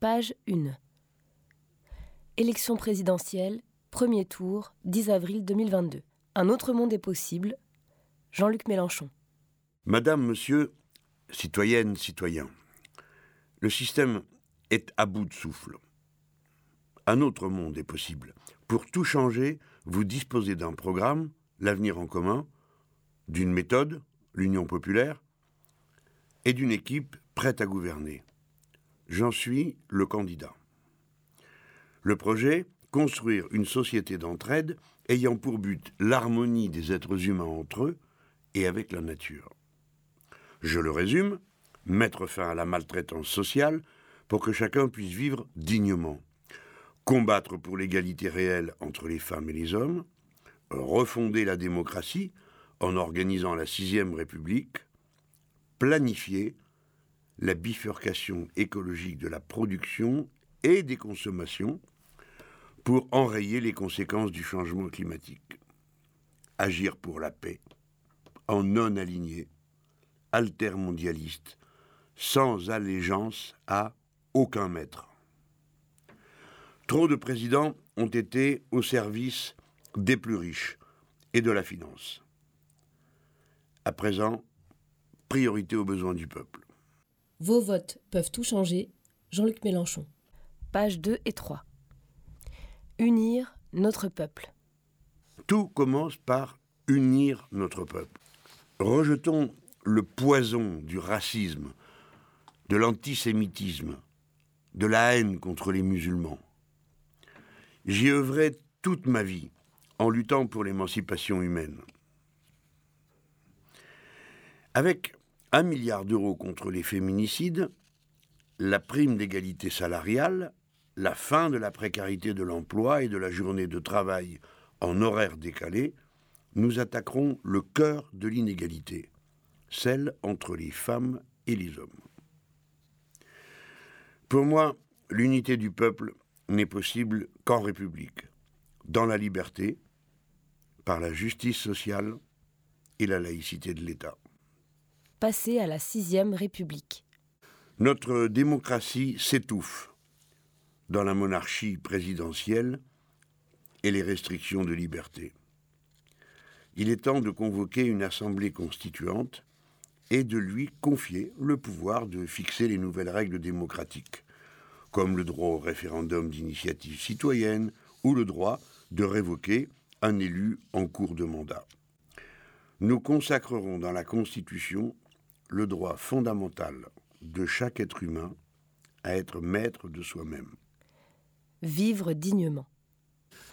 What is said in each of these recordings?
Page 1. Élection présidentielle, premier tour, 10 avril 2022. Un autre monde est possible. Jean-Luc Mélenchon. Madame, monsieur, citoyenne, citoyen, le système est à bout de souffle. Un autre monde est possible. Pour tout changer, vous disposez d'un programme, l'avenir en commun, d'une méthode, l'Union populaire, et d'une équipe prête à gouverner. J'en suis le candidat. Le projet, construire une société d'entraide ayant pour but l'harmonie des êtres humains entre eux et avec la nature. Je le résume, mettre fin à la maltraitance sociale pour que chacun puisse vivre dignement, combattre pour l'égalité réelle entre les femmes et les hommes, refonder la démocratie en organisant la sixième République, planifier la bifurcation écologique de la production et des consommations pour enrayer les conséquences du changement climatique. Agir pour la paix, en non aligné, altermondialiste, sans allégeance à aucun maître. Trop de présidents ont été au service des plus riches et de la finance. À présent, priorité aux besoins du peuple. Vos votes peuvent tout changer. Jean-Luc Mélenchon. Pages 2 et 3. Unir notre peuple. Tout commence par unir notre peuple. Rejetons le poison du racisme, de l'antisémitisme, de la haine contre les musulmans. J'y œuvrais toute ma vie en luttant pour l'émancipation humaine. Avec un milliard d'euros contre les féminicides, la prime d'égalité salariale, la fin de la précarité de l'emploi et de la journée de travail en horaire décalé, nous attaquerons le cœur de l'inégalité, celle entre les femmes et les hommes. Pour moi, l'unité du peuple n'est possible qu'en République, dans la liberté, par la justice sociale et la laïcité de l'État passer à la sixième République. Notre démocratie s'étouffe dans la monarchie présidentielle et les restrictions de liberté. Il est temps de convoquer une assemblée constituante et de lui confier le pouvoir de fixer les nouvelles règles démocratiques, comme le droit au référendum d'initiative citoyenne ou le droit de révoquer un élu en cours de mandat. Nous consacrerons dans la Constitution le droit fondamental de chaque être humain à être maître de soi-même. Vivre dignement.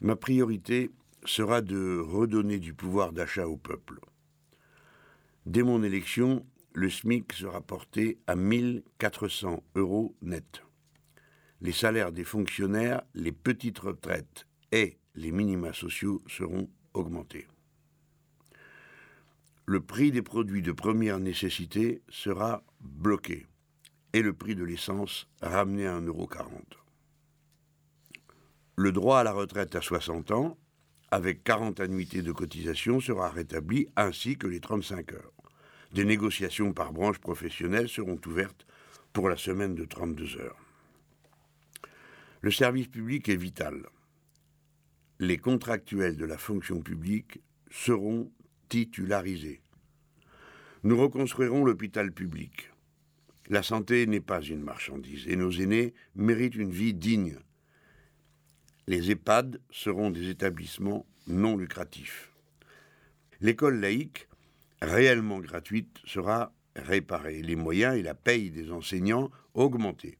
Ma priorité sera de redonner du pouvoir d'achat au peuple. Dès mon élection, le SMIC sera porté à 1400 euros net. Les salaires des fonctionnaires, les petites retraites et les minima sociaux seront augmentés le prix des produits de première nécessité sera bloqué et le prix de l'essence ramené à 1,40€. Le droit à la retraite à 60 ans, avec 40 annuités de cotisation, sera rétabli ainsi que les 35 heures. Des négociations par branche professionnelle seront ouvertes pour la semaine de 32 heures. Le service public est vital. Les contractuels de la fonction publique seront titularisés. Nous reconstruirons l'hôpital public. La santé n'est pas une marchandise et nos aînés méritent une vie digne. Les EHPAD seront des établissements non lucratifs. L'école laïque, réellement gratuite, sera réparée, les moyens et la paye des enseignants augmentés.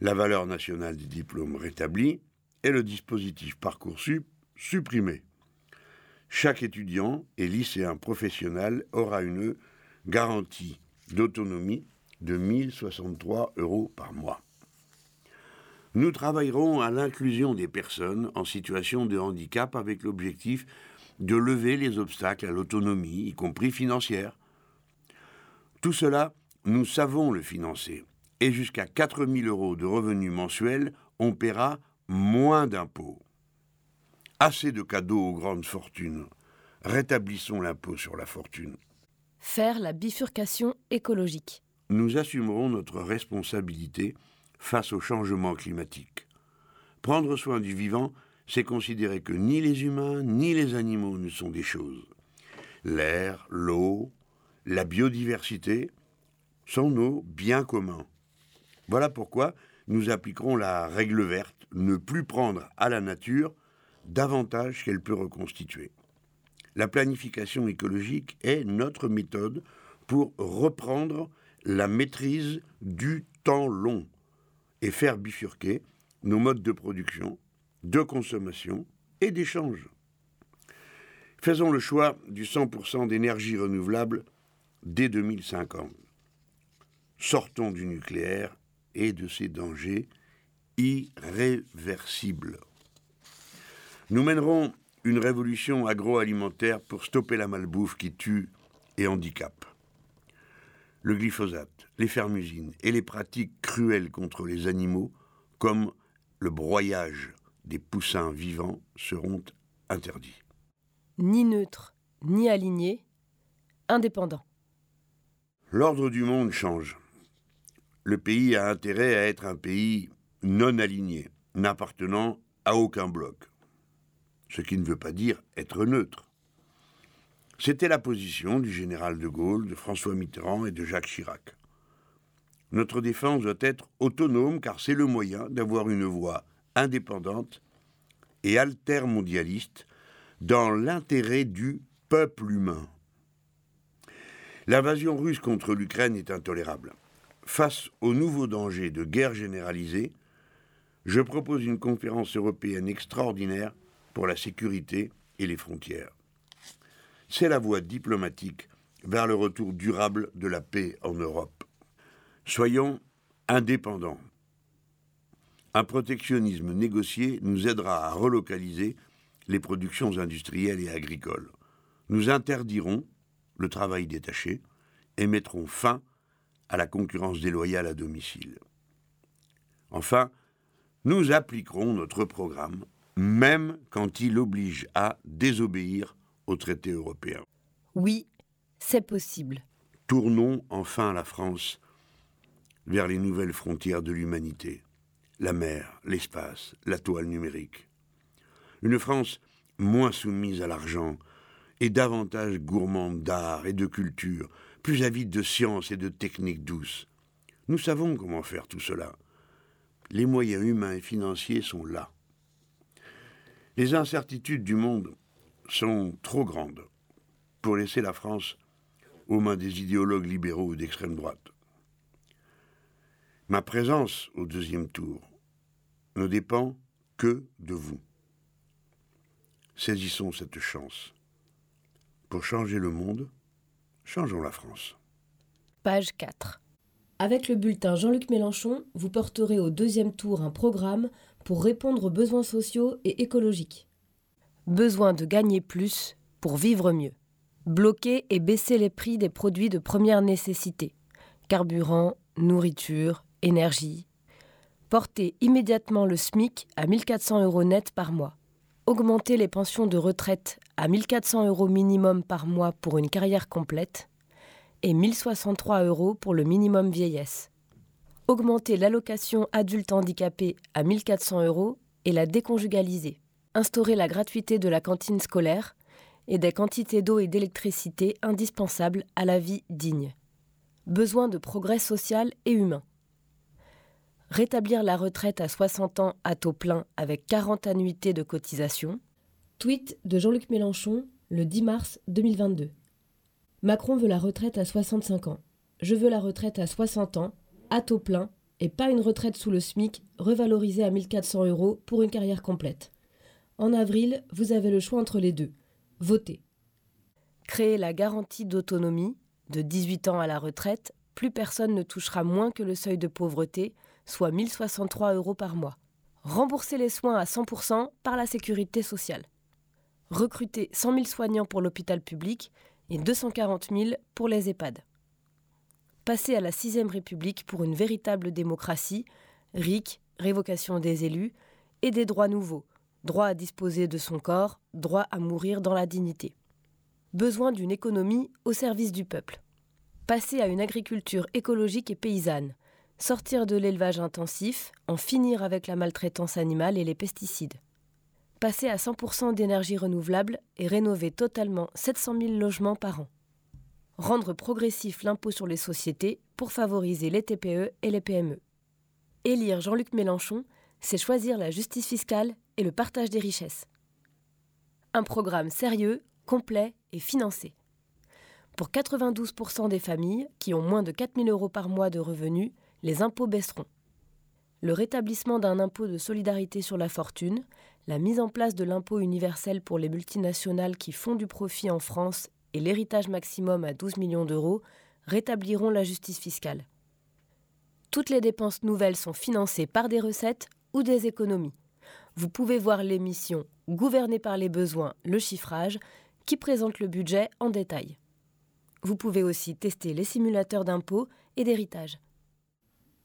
La valeur nationale des diplômes rétablie et le dispositif Parcoursup supprimé chaque étudiant et lycéen professionnel aura une garantie d'autonomie de 1063 euros par mois. Nous travaillerons à l'inclusion des personnes en situation de handicap avec l'objectif de lever les obstacles à l'autonomie, y compris financière. Tout cela, nous savons le financer. Et jusqu'à 4 000 euros de revenus mensuels, on paiera moins d'impôts. Assez de cadeaux aux grandes fortunes. Rétablissons l'impôt sur la fortune. Faire la bifurcation écologique. Nous assumerons notre responsabilité face au changement climatique. Prendre soin du vivant, c'est considérer que ni les humains ni les animaux ne sont des choses. L'air, l'eau, la biodiversité sont nos biens communs. Voilà pourquoi nous appliquerons la règle verte, ne plus prendre à la nature davantage qu'elle peut reconstituer. La planification écologique est notre méthode pour reprendre la maîtrise du temps long et faire bifurquer nos modes de production, de consommation et d'échange. Faisons le choix du 100% d'énergie renouvelable dès 2050. Sortons du nucléaire et de ses dangers irréversibles. Nous mènerons une révolution agroalimentaire pour stopper la malbouffe qui tue et handicape. Le glyphosate, les fermusines et les pratiques cruelles contre les animaux, comme le broyage des poussins vivants, seront interdits. Ni neutre, ni aligné, indépendant. L'ordre du monde change. Le pays a intérêt à être un pays non aligné, n'appartenant à aucun bloc. Ce qui ne veut pas dire être neutre. C'était la position du général de Gaulle, de François Mitterrand et de Jacques Chirac. Notre défense doit être autonome car c'est le moyen d'avoir une voix indépendante et altermondialiste dans l'intérêt du peuple humain. L'invasion russe contre l'Ukraine est intolérable. Face aux nouveaux dangers de guerre généralisée, je propose une conférence européenne extraordinaire pour la sécurité et les frontières. C'est la voie diplomatique vers le retour durable de la paix en Europe. Soyons indépendants. Un protectionnisme négocié nous aidera à relocaliser les productions industrielles et agricoles. Nous interdirons le travail détaché et mettrons fin à la concurrence déloyale à domicile. Enfin, nous appliquerons notre programme, même quand il oblige à désobéir aux traités européens. Oui, c'est possible. Tournons enfin la France vers les nouvelles frontières de l'humanité, la mer, l'espace, la toile numérique. Une France moins soumise à l'argent, et davantage gourmande d'art et de culture, plus avide de science et de techniques douces. Nous savons comment faire tout cela. Les moyens humains et financiers sont là. Les incertitudes du monde sont trop grandes pour laisser la France aux mains des idéologues libéraux ou d'extrême droite. Ma présence au deuxième tour ne dépend que de vous. Saisissons cette chance. Pour changer le monde, changeons la France. Page 4. Avec le bulletin Jean-Luc Mélenchon, vous porterez au deuxième tour un programme pour répondre aux besoins sociaux et écologiques. Besoin de gagner plus pour vivre mieux. Bloquer et baisser les prix des produits de première nécessité. Carburant, nourriture, énergie. Porter immédiatement le SMIC à 1400 euros net par mois augmenter les pensions de retraite à 1400 euros minimum par mois pour une carrière complète et 1063 euros pour le minimum vieillesse. Augmenter l'allocation adulte handicapé à 1400 euros et la déconjugaliser. Instaurer la gratuité de la cantine scolaire et des quantités d'eau et d'électricité indispensables à la vie digne. Besoin de progrès social et humain rétablir la retraite à 60 ans à taux plein avec 40 annuités de cotisation. Tweet de Jean-Luc Mélenchon le 10 mars 2022. Macron veut la retraite à 65 ans. Je veux la retraite à 60 ans, à taux plein, et pas une retraite sous le SMIC revalorisée à 1400 euros pour une carrière complète. En avril, vous avez le choix entre les deux. Votez. Créer la garantie d'autonomie, de 18 ans à la retraite, plus personne ne touchera moins que le seuil de pauvreté, soit 1063 euros par mois. Rembourser les soins à 100% par la sécurité sociale. Recruter 100 000 soignants pour l'hôpital public et 240 000 pour les EHPAD. Passer à la 6ème République pour une véritable démocratie, RIC, révocation des élus, et des droits nouveaux, droit à disposer de son corps, droit à mourir dans la dignité. Besoin d'une économie au service du peuple. Passer à une agriculture écologique et paysanne, sortir de l'élevage intensif, en finir avec la maltraitance animale et les pesticides. Passer à 100% d'énergie renouvelable et rénover totalement 700 000 logements par an. Rendre progressif l'impôt sur les sociétés pour favoriser les TPE et les PME. Élire Jean-Luc Mélenchon, c'est choisir la justice fiscale et le partage des richesses. Un programme sérieux, complet et financé. Pour 92% des familles qui ont moins de 4 000 euros par mois de revenus, les impôts baisseront. Le rétablissement d'un impôt de solidarité sur la fortune, la mise en place de l'impôt universel pour les multinationales qui font du profit en France et l'héritage maximum à 12 millions d'euros rétabliront la justice fiscale. Toutes les dépenses nouvelles sont financées par des recettes ou des économies. Vous pouvez voir l'émission Gouverner par les besoins, le chiffrage, qui présente le budget en détail. Vous pouvez aussi tester les simulateurs d'impôts et d'héritage.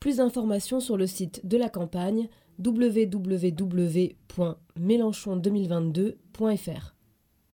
Plus d'informations sur le site de la campagne www.mélenchon2022.fr.